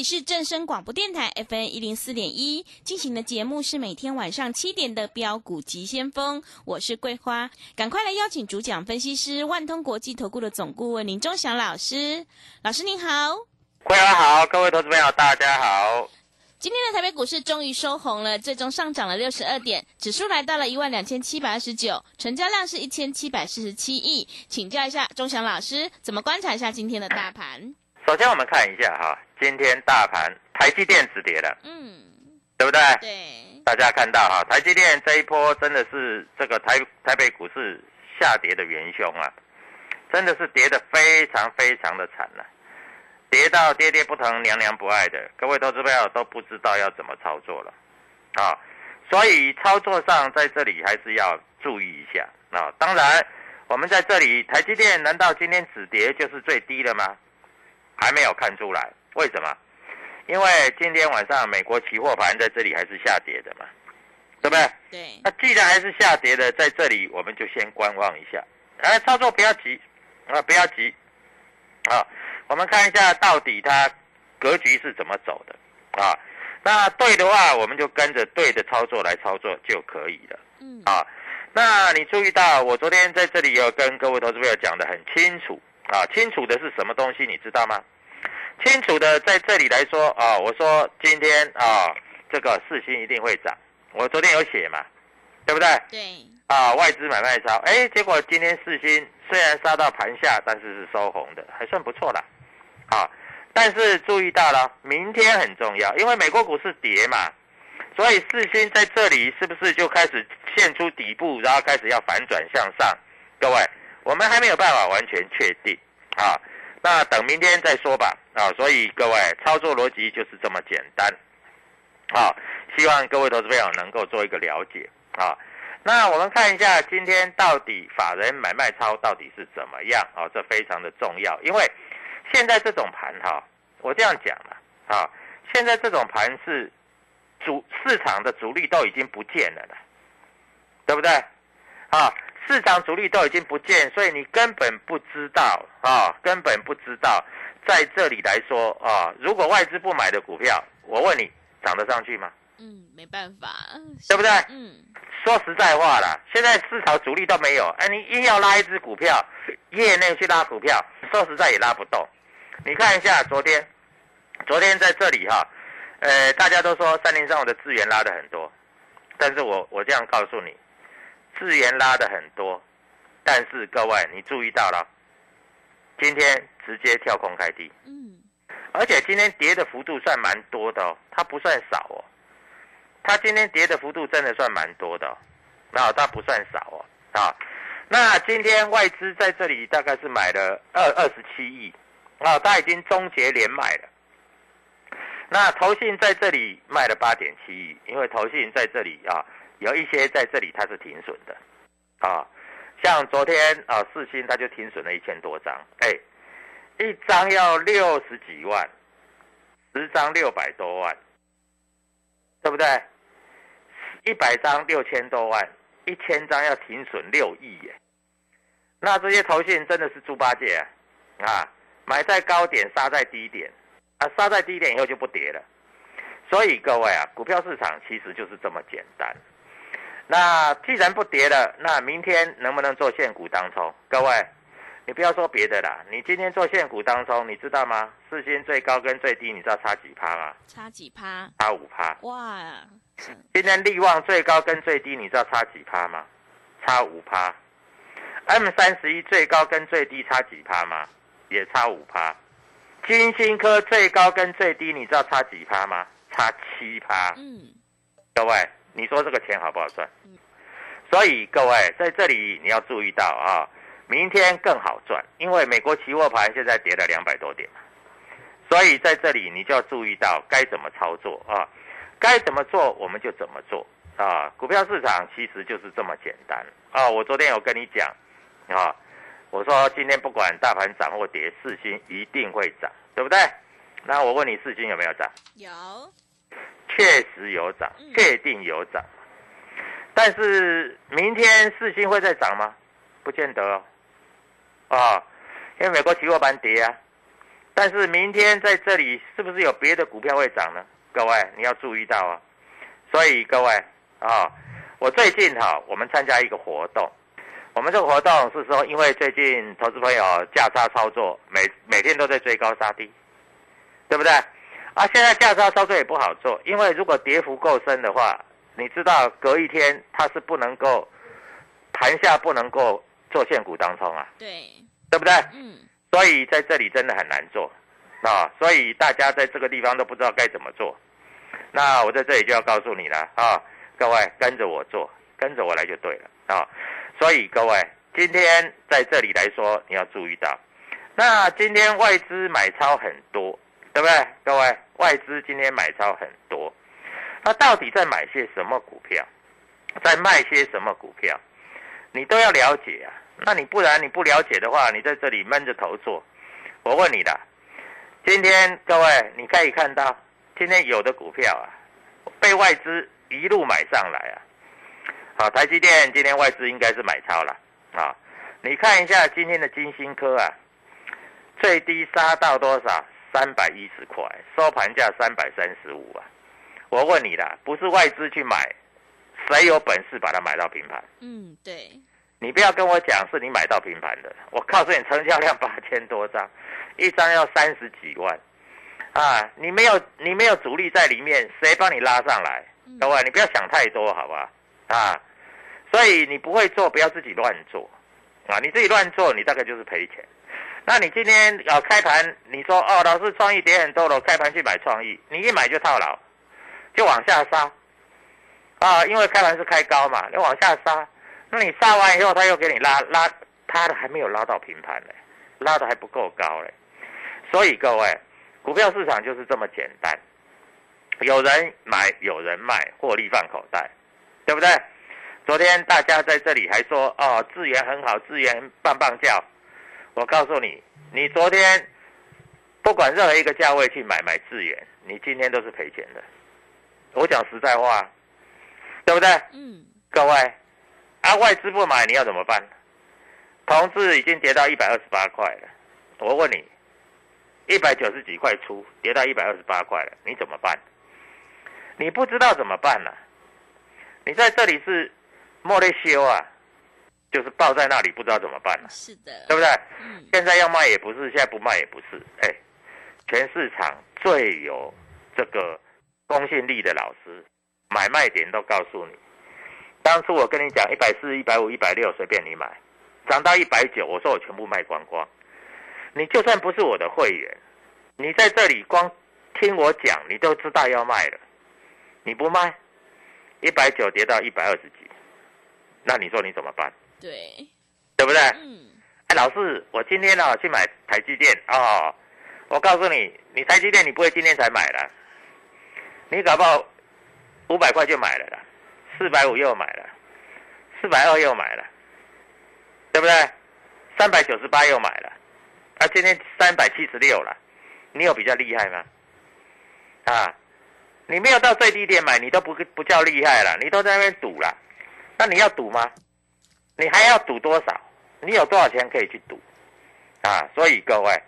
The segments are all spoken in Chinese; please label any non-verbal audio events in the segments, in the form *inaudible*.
里是正声广播电台 F N 一零四点一进行的节目是每天晚上七点的标股急先锋，我是桂花，赶快来邀请主讲分析师万通国际投顾的总顾问林忠祥老师，老师您好，桂花好，各位投资朋友大家好。今天的台北股市终于收红了，最终上涨了六十二点，指数来到了一万两千七百二十九，成交量是一千七百四十七亿，请教一下忠祥老师，怎么观察一下今天的大盘？首先我们看一下哈，今天大盘台积电止跌了，嗯，对不对？对，大家看到哈，台积电这一波真的是这个台台北股市下跌的元凶啊，真的是跌得非常非常的惨了、跌到跌跌不疼、娘娘不爱的，各位投资朋友都不知道要怎么操作了啊。所以操作上在这里还是要注意一下啊。当然，我们在这里台积电难道今天止跌就是最低的吗？还没有看出来，为什么？因为今天晚上美国期货盘在这里还是下跌的嘛，对不对？对，那既然还是下跌的，在这里我们就先观望一下，哎，操作不要急啊，不要急啊，我们看一下到底它格局是怎么走的啊。那对的话，我们就跟着对的操作来操作就可以了嗯，啊。那你注意到我昨天在这里有跟各位投资朋友讲的很清楚啊，清楚的是什么东西，你知道吗？清楚的在这里来说啊，我说今天啊，这个四星一定会涨，我昨天有写嘛，对不对？对，啊，外资买卖超，哎，结果今天四星虽然杀到盘下，但是是收红的，还算不错啦。啊，但是注意到了，明天很重要，因为美国股市跌嘛，所以四星在这里是不是就开始现出底部，然后开始要反转向上？各位，我们还没有办法完全确定啊，那等明天再说吧。啊，所以各位操作逻辑就是这么简单。好、希望各位投资朋友能够做一个了解啊。那我们看一下今天到底法人买卖超到底是怎么样啊？这非常的重要，因为现在这种盘哈、我这样讲了啊，现在这种盘是主市场的主力都已经不见了了，对不对？啊，市场主力都已经不见，所以你根本不知道啊，根本不知道在这里来说啊，如果外资不买的股票，我问你涨得上去吗？嗯，没办法，对不对？嗯，说实在话啦，现在市场主力都没有，哎，你硬要拉一只股票，业内去拉股票，说实在也拉不动。你看一下昨天，昨天在这里哈，呃，大家都说三零三五的资源拉的很多，但是我我这样告诉你，资源拉的很多，但是各位你注意到了，今天直接跳空开低，嗯，而且今天跌的幅度算蛮多的哦，它不算少哦。它今天跌的幅度真的算蛮多的、哦，那，它不算少哦，啊，那今天外资在这里大概是买了二二十七亿，啊，它已经终结连买了。那投信在这里卖了八点七亿，因为投信在这里啊，有一些在这里它是停损的，啊，像昨天啊四星它就停损了一千多张，哎，一张要六十几万，十张六百多万，对不对？一百张六千多万，一千张要停损六亿耶，那这些投信真的是猪八戒啊，啊，买在高点，杀在低点。啊，杀在低点以后就不跌了，所以各位啊，股票市场其实就是这么简单。那既然不跌了，那明天能不能做现股当冲？各位，你不要说别的啦，你今天做现股当冲，你知道吗？四星最高跟最低，你知道差几趴吗？差几趴？差五趴。哇！今天利旺最高跟最低，你知道差几趴吗？差五趴。M 三十一最高跟最低差几趴吗？也差五趴。金星科最高跟最低，你知道差几趴吗？差七趴。嗯，各位，你说这个钱好不好赚？所以各位在这里你要注意到啊，明天更好赚，因为美国期货盘现在跌了两百多点所以在这里你就要注意到该怎么操作啊，该怎么做我们就怎么做啊。股票市场其实就是这么简单啊。我昨天有跟你讲啊。我说今天不管大盘涨或跌，四星一定会涨，对不对？那我问你，四星有没有涨？有，确实有涨，确定有涨。但是明天四星会再涨吗？不见得哦。啊，因为美国期货盘跌啊。但是明天在这里是不是有别的股票会涨呢？各位你要注意到啊。所以各位啊，我最近哈，我们参加一个活动。我们这个活动是说，因为最近投资朋友价差操作，每每天都在追高杀低，对不对？啊，现在价差操作也不好做，因为如果跌幅够深的话，你知道隔一天它是不能够盘下不能够做现股当冲啊，对，对不对？嗯，所以在这里真的很难做啊，所以大家在这个地方都不知道该怎么做。那我在这里就要告诉你了啊，各位跟着我做，跟着我来就对了啊。所以各位，今天在这里来说，你要注意到，那今天外资买超很多，对不对？各位，外资今天买超很多，那到底在买些什么股票，在卖些什么股票，你都要了解啊。那你不然你不了解的话，你在这里闷着头做，我问你的，今天各位你可以看到，今天有的股票啊，被外资一路买上来啊。好，台积电今天外资应该是买超了啊！你看一下今天的金星科啊，最低杀到多少？三百一十块，收盘价三百三十五啊！我问你啦，不是外资去买，谁有本事把它买到平盘？嗯，对。你不要跟我讲是你买到平盘的，我告诉你，成交量八千多张，一张要三十几万啊！你没有你没有主力在里面，谁帮你拉上来？各位，你不要想太多，好吧？啊！所以你不会做，不要自己乱做，啊！你自己乱做，你大概就是赔钱。那你今天啊开盘，你说哦，老师创意跌很多了，开盘去买创意，你一买就套牢，就往下杀，啊！因为开盘是开高嘛，你往下杀，那你杀完以后，他又给你拉拉，他的还没有拉到平盘呢，拉的还不够高嘞。所以各位，股票市场就是这么简单，有人买，有人卖，获利放口袋，对不对？昨天大家在这里还说哦，资源很好，资源棒棒叫。我告诉你，你昨天不管任何一个价位去买买资源，你今天都是赔钱的。我讲实在话，对不对？嗯。各位，啊，外资不买你要怎么办？同志已经跌到一百二十八块了。我问你，一百九十几块出，跌到一百二十八块了，你怎么办？你不知道怎么办呢？你在这里是。莫雷修啊，就是抱在那里不知道怎么办了，是的，对不对？嗯。现在要卖也不是，现在不卖也不是，哎，全市场最有这个公信力的老师，买卖点都告诉你。当初我跟你讲一百四、一百五、一百六随便你买，涨到一百九，我说我全部卖光光。你就算不是我的会员，你在这里光听我讲，你都知道要卖了，你不卖，一百九跌到一百二十几。那你说你怎么办？对，对不对？嗯。哎，老师，我今天呢去买台积电哦。我告诉你，你台积电你不会今天才买的，你搞不好五百块就买了啦，四百五又买了，四百二又买了，对不对？三百九十八又买了，啊，今天三百七十六了，你有比较厉害吗？啊，你没有到最低点买，你都不不叫厉害了，你都在那边赌了，那你要赌吗？你还要赌多少？你有多少钱可以去赌？啊，所以各位，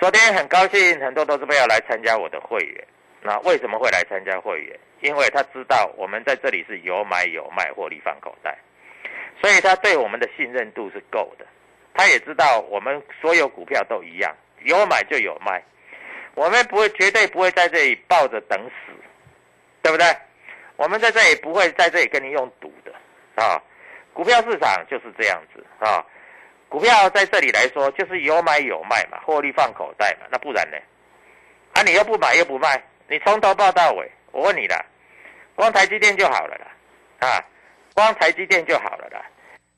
昨天很高兴，很多投资朋友来参加我的会员。那为什么会来参加会员？因为他知道我们在这里是有买有卖，获利放口袋，所以他对我们的信任度是够的。他也知道我们所有股票都一样，有买就有卖，我们不会绝对不会在这里抱着等死，对不对？我们在这里不会在这里跟你用赌的啊。股票市场就是这样子啊。股票在这里来说就是有买有卖嘛，获利放口袋嘛。那不然呢？啊，你又不买又不卖，你从头报到尾，我问你啦，光台积电就好了啦，啊，光台积电就好了啦。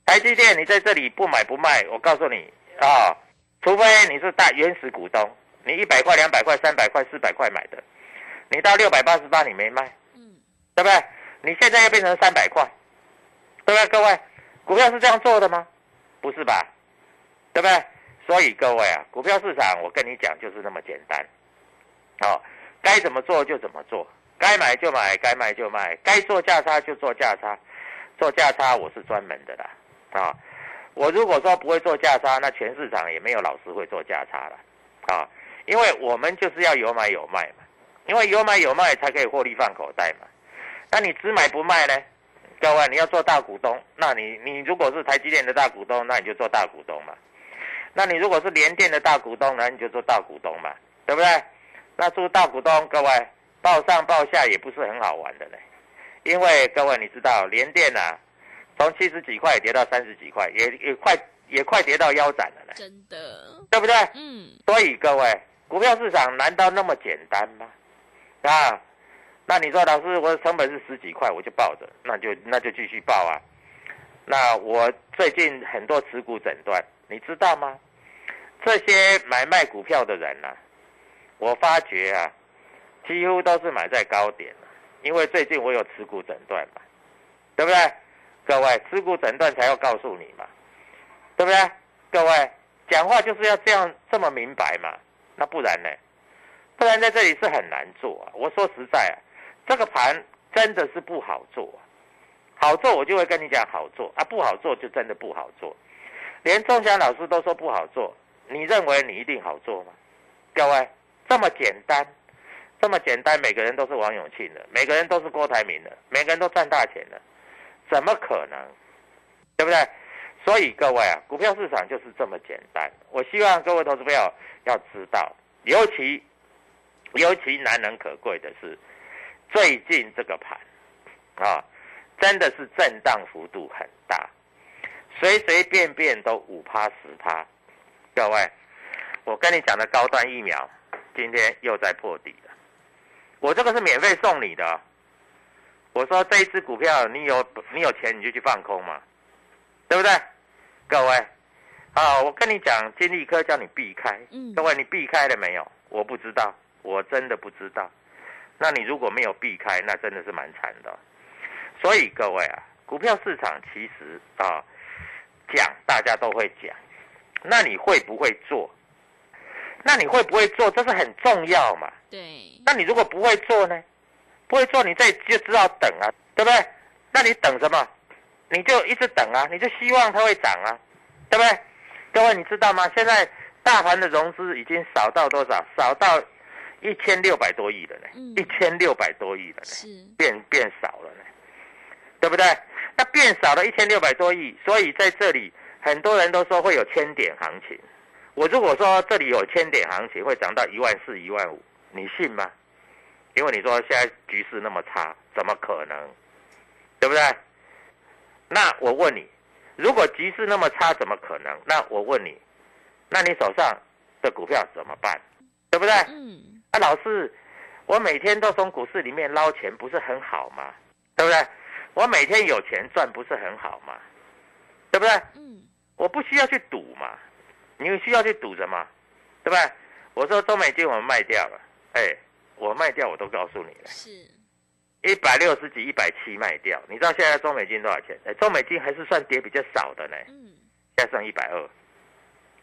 台积电，你在这里不买不卖，我告诉你啊，除非你是大原始股东，你一百块、两百块、三百块、四百块买的，你到六百八十八你没卖，嗯，对不对？你现在又变成三百块，对不对？各位，股票是这样做的吗？不是吧？对不对？所以各位啊，股票市场我跟你讲就是那么简单，哦，该怎么做就怎么做，该买就买，该卖就卖，该做价差就做价差，做价差我是专门的啦。啊，我如果说不会做价差，那全市场也没有老师会做价差了，啊，因为我们就是要有买有卖嘛，因为有买有卖才可以获利放口袋嘛。那你只买不卖呢？各位，你要做大股东，那你你如果是台积电的大股东，那你就做大股东嘛。那你如果是联电的大股东，那你就做大股东嘛，对不对？那做大股东，各位报上报下也不是很好玩的嘞，因为各位你知道联电啊。从七十几块跌到三十几块，也也快也快跌到腰斩了嘞。真的，对不对？嗯。所以各位，股票市场难道那么简单吗？啊？那你说老师，我的成本是十几块，我就抱着，那就那就继续抱啊。那我最近很多持股诊断，你知道吗？这些买卖股票的人呢，我发觉啊，几乎都是买在高点因为最近我有持股诊断嘛，对不对？各位，持股诊断才要告诉你嘛，对不对？各位，讲话就是要这样这么明白嘛，那不然呢？不然在这里是很难做啊。我说实在啊，这个盘真的是不好做，好做我就会跟你讲好做啊，不好做就真的不好做。连钟祥老师都说不好做，你认为你一定好做吗？各位，这么简单，这么简单，每个人都是王永庆的，每个人都是郭台铭的，每个人都赚大钱的。怎么可能，对不对？所以各位啊，股票市场就是这么简单。我希望各位投资朋友要知道，尤其尤其难能可贵的是，最近这个盘啊，真的是震荡幅度很大，随随便便都五趴十趴。各位，我跟你讲的高端疫苗，今天又在破底了。我这个是免费送你的。我说这一只股票，你有你有钱你就去放空嘛，对不对？各位，啊，我跟你讲，金利科叫你避开，各位你避开了没有？我不知道，我真的不知道。那你如果没有避开，那真的是蛮惨的。所以各位啊，股票市场其实啊，讲大家都会讲，那你会不会做？那你会不会做？这是很重要嘛。对。那你如果不会做呢？不会做，你这就知道等啊，对不对？那你等什么？你就一直等啊，你就希望它会涨啊，对不对？各位你知道吗？现在大盘的融资已经少到多少？少到一千六百多亿的呢，一千六百多亿的呢，是变变少了呢，对不对？那变少了一千六百多亿，所以在这里很多人都说会有千点行情。我如果说这里有千点行情，会涨到一万四、一万五，你信吗？因为你说现在局势那么差，怎么可能？对不对？那我问你，如果局势那么差，怎么可能？那我问你，那你手上的股票怎么办？对不对？嗯。啊，老师，我每天都从股市里面捞钱，不是很好吗？对不对？我每天有钱赚，不是很好吗？对不对？嗯。我不需要去赌嘛，你需要去赌什么？对不对？我说中美金我们卖掉了，哎。我卖掉我都告诉你了，是，一百六十几、一百七卖掉。你知道现在中美金多少钱？哎，中美金还是算跌比较少的呢，嗯，现在剩一百二，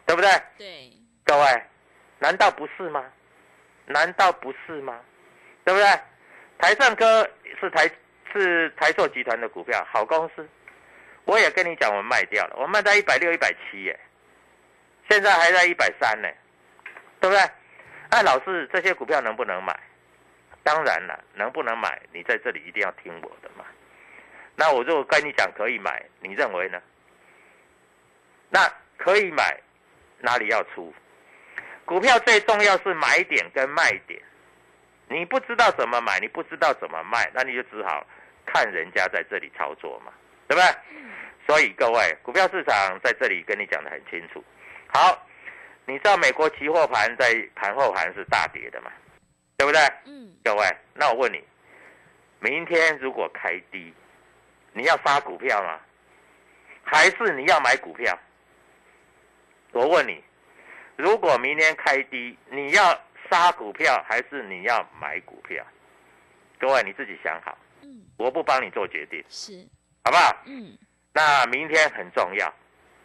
对不对？对，各位，难道不是吗？难道不是吗？对不对？台盛科是台是台塑集团的股票，好公司。我也跟你讲，我卖掉了，我卖在一百六、一百七耶，现在还在一百三呢，对不对？那老师，这些股票能不能买？当然了，能不能买？你在这里一定要听我的嘛。那我如果跟你讲可以买，你认为呢？那可以买，哪里要出？股票最重要是买点跟卖点，你不知道怎么买，你不知道怎么卖，那你就只好看人家在这里操作嘛，对不对？所以各位，股票市场在这里跟你讲的很清楚。好，你知道美国期货盘在盘后盘是大跌的嘛，对不对？嗯，各位，那我问你，明天如果开低，你要杀股票吗？还是你要买股票？我问你，如果明天开低，你要杀股票还是你要买股票？各位你自己想好，嗯，我不帮你做决定，是，好不好？嗯，那明天很重要，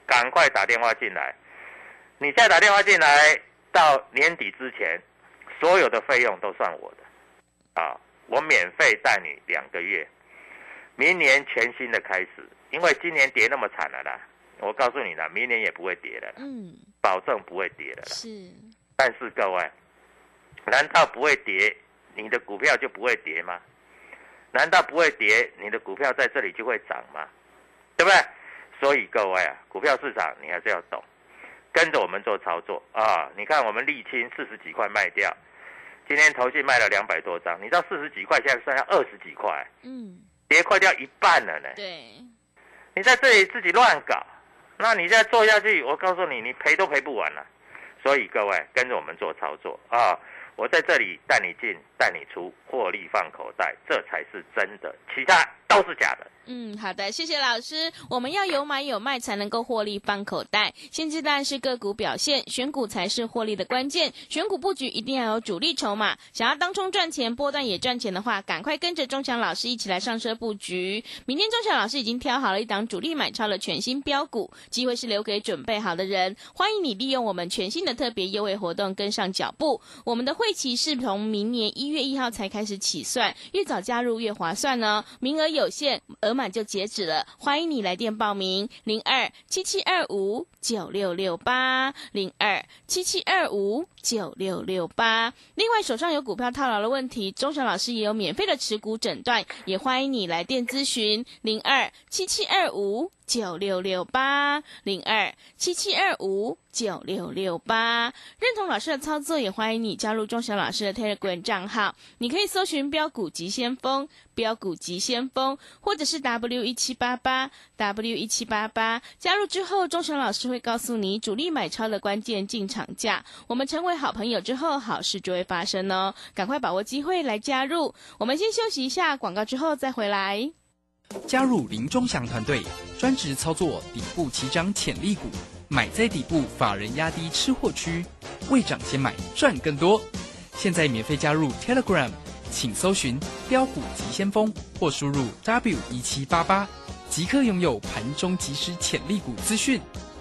赶快打电话进来。你再打电话进来，到年底之前，所有的费用都算我的，啊，我免费带你两个月。明年全新的开始，因为今年跌那么惨了啦，我告诉你啦，明年也不会跌了啦，嗯，保证不会跌的啦。是，但是各位，难道不会跌，你的股票就不会跌吗？难道不会跌，你的股票在这里就会涨吗？对不对？所以各位啊，股票市场你还是要懂，跟着我们做操作啊！你看我们沥青四十几块卖掉，今天投信卖了两百多张，你知道四十几块现在剩下二十几块，嗯，跌快掉一半了呢。对，你在这里自己乱搞，那你再做下去，我告诉你，你赔都赔不完了。所以各位跟着我们做操作啊！我在这里带你进，带你出，获利放口袋，这才是真的，其他都是假的。嗯，好的，谢谢老师。我们要有买有卖才能够获利放口袋。现阶段是个股表现，选股才是获利的关键。选股布局一定要有主力筹码。想要当冲赚钱，波段也赚钱的话，赶快跟着钟祥老师一起来上车布局。明天钟祥老师已经挑好了一档主力买超的全新标股，机会是留给准备好的人。欢迎你利用我们全新的特别优惠活动跟上脚步。我们的会期是从明年一月一号才开始起算，越早加入越划算呢。名额有限，而满就截止了。欢迎你来电报名：零二七七二五九六六八零二七七二五九六六八。另外，手上有股票套牢的问题，钟祥老师也有免费的持股诊断，也欢迎你来电咨询：零二七七二五。九六六八零二七七二五九六六八，认同老师的操作，也欢迎你加入钟祥老师的 Telegram 账号。你可以搜寻“标股急先锋”、“标股急先锋”，或者是 W 一七八八 W 一七八八。加入之后，钟祥老师会告诉你主力买超的关键进场价。我们成为好朋友之后，好事就会发生哦！赶快把握机会来加入。我们先休息一下广告，之后再回来。加入林忠祥团队，专职操作底部起涨潜力股，买在底部，法人压低吃货区，未涨先买赚更多。现在免费加入 Telegram，请搜寻“标股急先锋”或输入 W 一七八八，即刻拥有盘中即时潜力股资讯。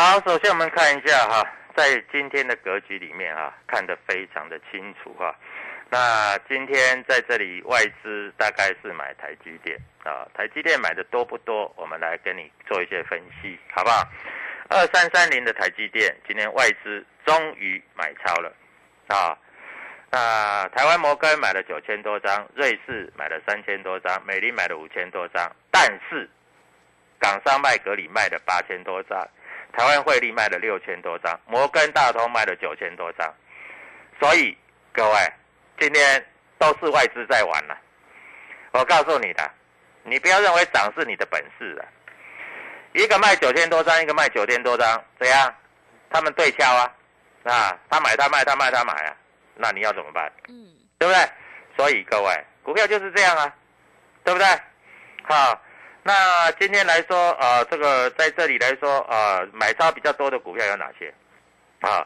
好，首先我们看一下哈，在今天的格局里面哈，看得非常的清楚哈。那今天在这里外资大概是买台积电啊，台积电买的多不多？我们来跟你做一些分析，好不好？二三三零的台积电，今天外资终于买超了啊。那台湾摩根买了九千多张，瑞士买了三千多张，美林买了五千多张，但是港商麦格里卖了八千多张，台湾汇利卖了六千多张，摩根大通卖了九千多张，所以各位。今天都是外资在玩了我告诉你的，你不要认为涨是你的本事了。一个卖九千多张，一个卖九千多张，怎样？他们对敲啊，啊，他买他卖他卖他买啊，那你要怎么办？嗯，对不对？所以各位，股票就是这样啊，对不对？好，那今天来说，呃，这个在这里来说，呃，买超比较多的股票有哪些？啊，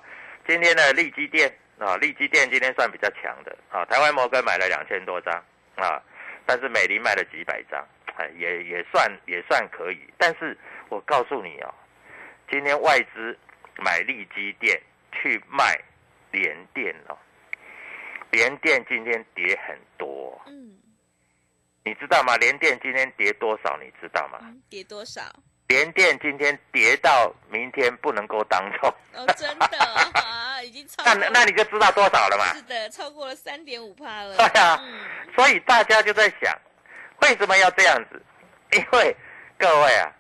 今天的利基电啊，利基电今天算比较强的啊，台湾摩根买了两千多张啊，但是美林卖了几百张，哎，也也算也算可以。但是我告诉你哦，今天外资买利基电去卖联电哦，联电今天跌很多，嗯，你知道吗？联电今天跌多少？你知道吗？嗯跌多少？联电今天跌到明天不能够当中，哦，真的啊，已经 *laughs* 超那那你就知道多少了嘛？是的，超过了三点五帕了。对啊嗯，所以大家就在想，为什么要这样子？因为各位啊，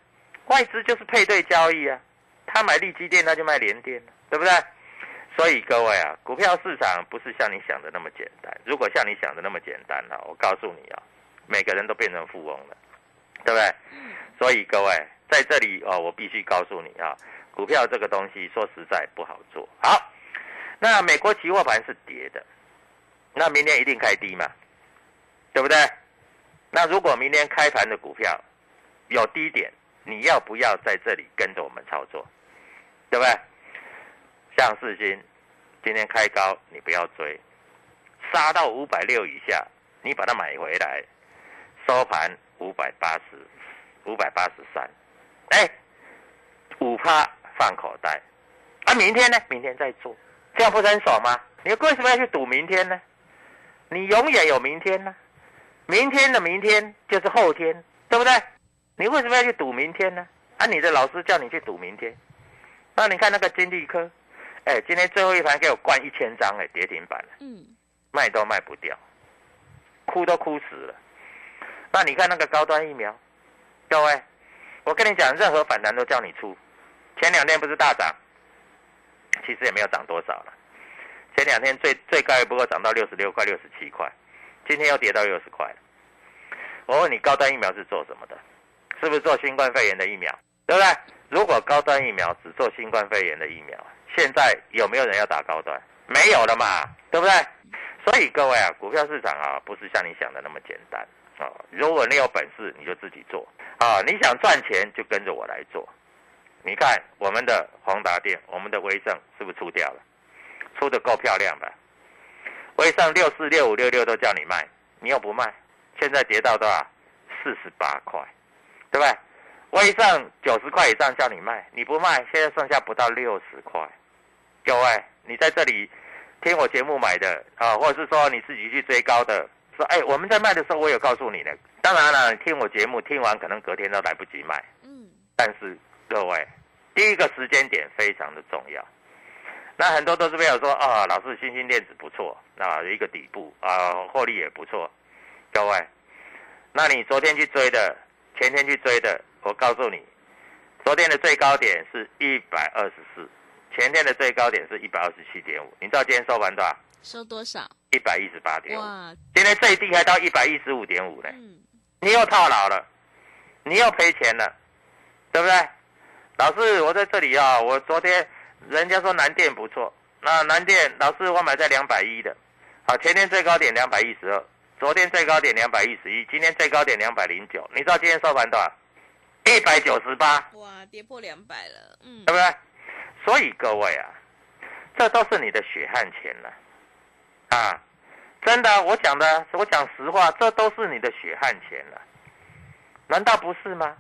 外资就是配对交易啊，他买利基电，他就卖联电，对不对？所以各位啊，股票市场不是像你想的那么简单。如果像你想的那么简单啊，我告诉你啊，每个人都变成富翁了，对不对？所以各位在这里哦，我必须告诉你啊，股票这个东西说实在不好做。好，那美国期货盘是跌的，那明天一定开低嘛，对不对？那如果明天开盘的股票有低点，你要不要在这里跟着我们操作？对不对？像四星今天开高，你不要追，杀到五百六以下，你把它买回来，收盘五百八十，五百八十三，哎，五趴放口袋，啊，明天呢？明天再做，这样不是很爽吗？你为什么要去赌明天呢？你永远有明天呢，明天的明天就是后天，对不对？你为什么要去赌明天呢？啊，你的老师叫你去赌明天，那你看那个金利科，哎，今天最后一盘给我灌一千张，哎，跌停板了，嗯，卖都卖不掉，哭都哭死了。那你看那个高端疫苗，各位，我跟你讲，任何反弹都叫你出。前两天不是大涨，其实也没有涨多少了。前两天最最高也不过涨到六十六块、六十七块，今天又跌到六十块。我问你，高端疫苗是做什么的？是不是做新冠肺炎的疫苗？对不对？如果高端疫苗只做新冠肺炎的疫苗，现在有没有人要打高端？没有了嘛，对不对？所以各位啊，股票市场啊，不是像你想的那么简单啊。如果你有本事，你就自己做啊。你想赚钱，就跟着我来做。你看我们的宏达电，我们的威盛是不是出掉了？出的够漂亮吧？威盛六四六五六六都叫你卖，你又不卖，现在跌到多少？四十八块，对不对？威盛九十块以上叫你卖，你不卖，现在剩下不到六十块。各位，你在这里听我节目买的啊，或者是说你自己去追高的，说哎，我们在卖的时候我有告诉你的。当然了，你听我节目听完可能隔天都来不及卖，嗯，但是各位，第一个时间点非常的重要。那很多都是朋友说啊，老师新兴电子不错，啊一个底部啊获利也不错。各位，那你昨天去追的，前天去追的，我告诉你，昨天的最高点是一百二十四，前天的最高点是一百二十七点五。你知道今天收盘多少？收多少？一百一十八点五。哇，今天最低还到一百一十五点五呢。嗯，你又套牢了，你又赔钱了，对不对？老师，我在这里啊，我昨天人家说南电不错，那南电老师我买在两百一的，好，前天最高点两百一十二，昨天最高点两百一十一，今天最高点两百零九，你知道今天收盘多少？一百九十八，哇，跌破两百了，嗯对不对？所以各位啊，这都是你的血汗钱了，啊，啊真的，我讲的，我讲实话，这都是你的血汗钱了，难道不是吗？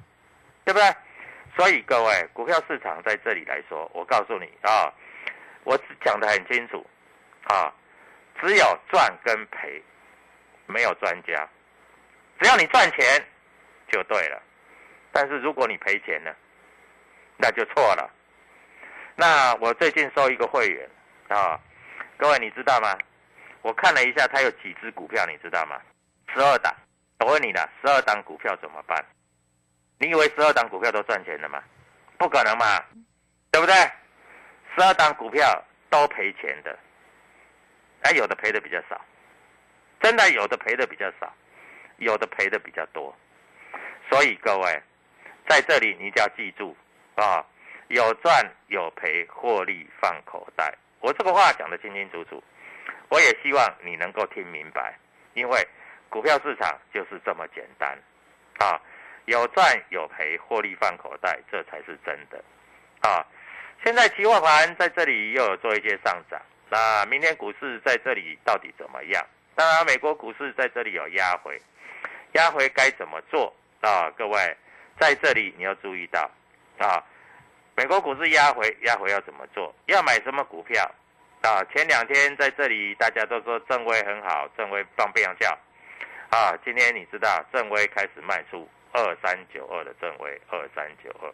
对不对？所以各位，股票市场在这里来说，我告诉你啊，我讲的很清楚，啊，只有赚跟赔，没有专家，只要你赚钱就对了，但是如果你赔钱呢，那就错了。那我最近收一个会员啊，各位你知道吗？我看了一下，他有几只股票，你知道吗？十二档。我问你了，十二档股票怎么办？你以为十二档股票都赚钱了吗？不可能嘛，对不对？十二档股票都赔钱的，哎，有的赔的比较少，真的有的赔的比较少，有的赔的比较多。所以各位在这里你就要记住啊，有赚有赔，获利放口袋。我这个话讲得清清楚楚，我也希望你能够听明白，因为股票市场就是这么简单啊，有赚有赔，获利放口袋，这才是真的啊。现在期货盘在这里又有做一些上涨，那明天股市在这里到底怎么样？当然，美国股市在这里有压回，压回该怎么做啊？各位在这里你要注意到啊，美国股市压回，压回要怎么做？要买什么股票啊？前两天在这里大家都说正威很好，正威放变阳叫啊，今天你知道正威开始卖出二三九二的正威，二三九二。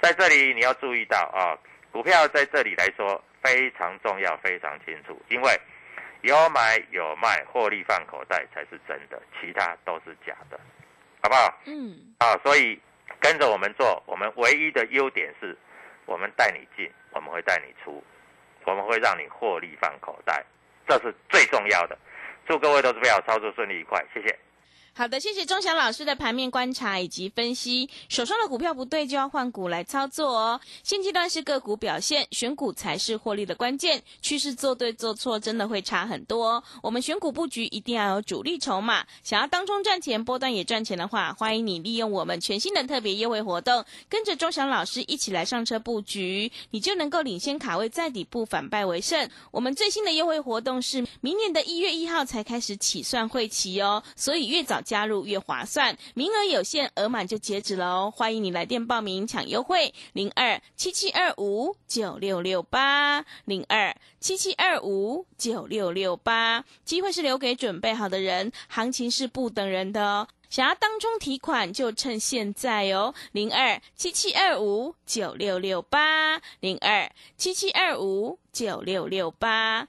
在这里你要注意到啊，股票在这里来说非常重要，非常清楚，因为有买有卖，获利放口袋才是真的，其他都是假的，好不好？嗯，啊，所以跟着我们做，我们唯一的优点是，我们带你进，我们会带你出，我们会让你获利放口袋，这是最重要的。祝各位都是非常操作顺利愉快，谢谢。好的，谢谢钟祥老师的盘面观察以及分析。手上的股票不对，就要换股来操作哦。现阶段是个股表现，选股才是获利的关键。趋势做对做错，真的会差很多。我们选股布局一定要有主力筹码，想要当中赚钱，波段也赚钱的话，欢迎你利用我们全新的特别优惠活动，跟着钟祥老师一起来上车布局，你就能够领先卡位，在底部反败为胜。我们最新的优惠活动是明年的一月一号才开始起算会期哦，所以越早。加入越划算，名额有限，额满就截止了哦。欢迎你来电报名抢优惠，零二七七二五九六六八零二七七二五九六六八。机会是留给准备好的人，行情是不等人的哦。想要当中提款，就趁现在哦，零二七七二五九六六八零二七七二五九六六八。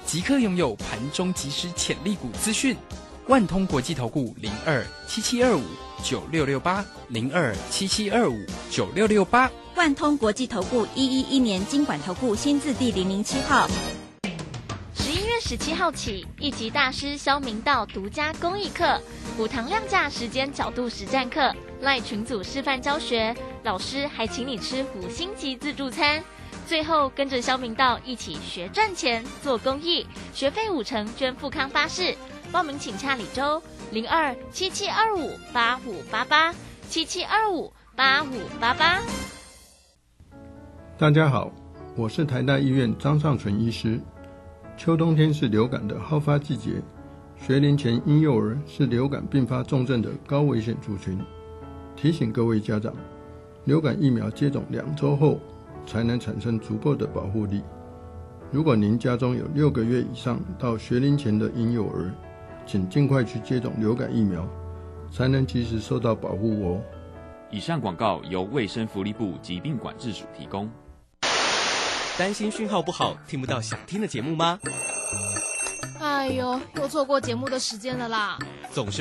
即刻拥有盘中即时潜力股资讯，万通国际投顾零二七七二五九六六八零二七七二五九六六八，万通国际投顾一一一年经管投顾新字第零零七号。十一月十七号起，一级大师肖明道独家公益课，五堂量价时间角度实战课，赖群组示范教学，老师还请你吃五星级自助餐。最后跟着肖明道一起学赚钱、做公益，学费五成捐富康巴士。报名请洽李周零二七七二五八五八八七七二五八五八八。大家好，我是台大医院张尚存医师。秋冬天是流感的好发季节，学龄前婴幼儿是流感并发重症的高危险族群。提醒各位家长，流感疫苗接种两周后。才能产生足够的保护力。如果您家中有六个月以上到学龄前的婴幼儿，请尽快去接种流感疫苗，才能及时受到保护哦。以上广告由卫生福利部疾病管制署提供。担心讯号不好，听不到想听的节目吗？哎呦，又错过节目的时间了啦！总是。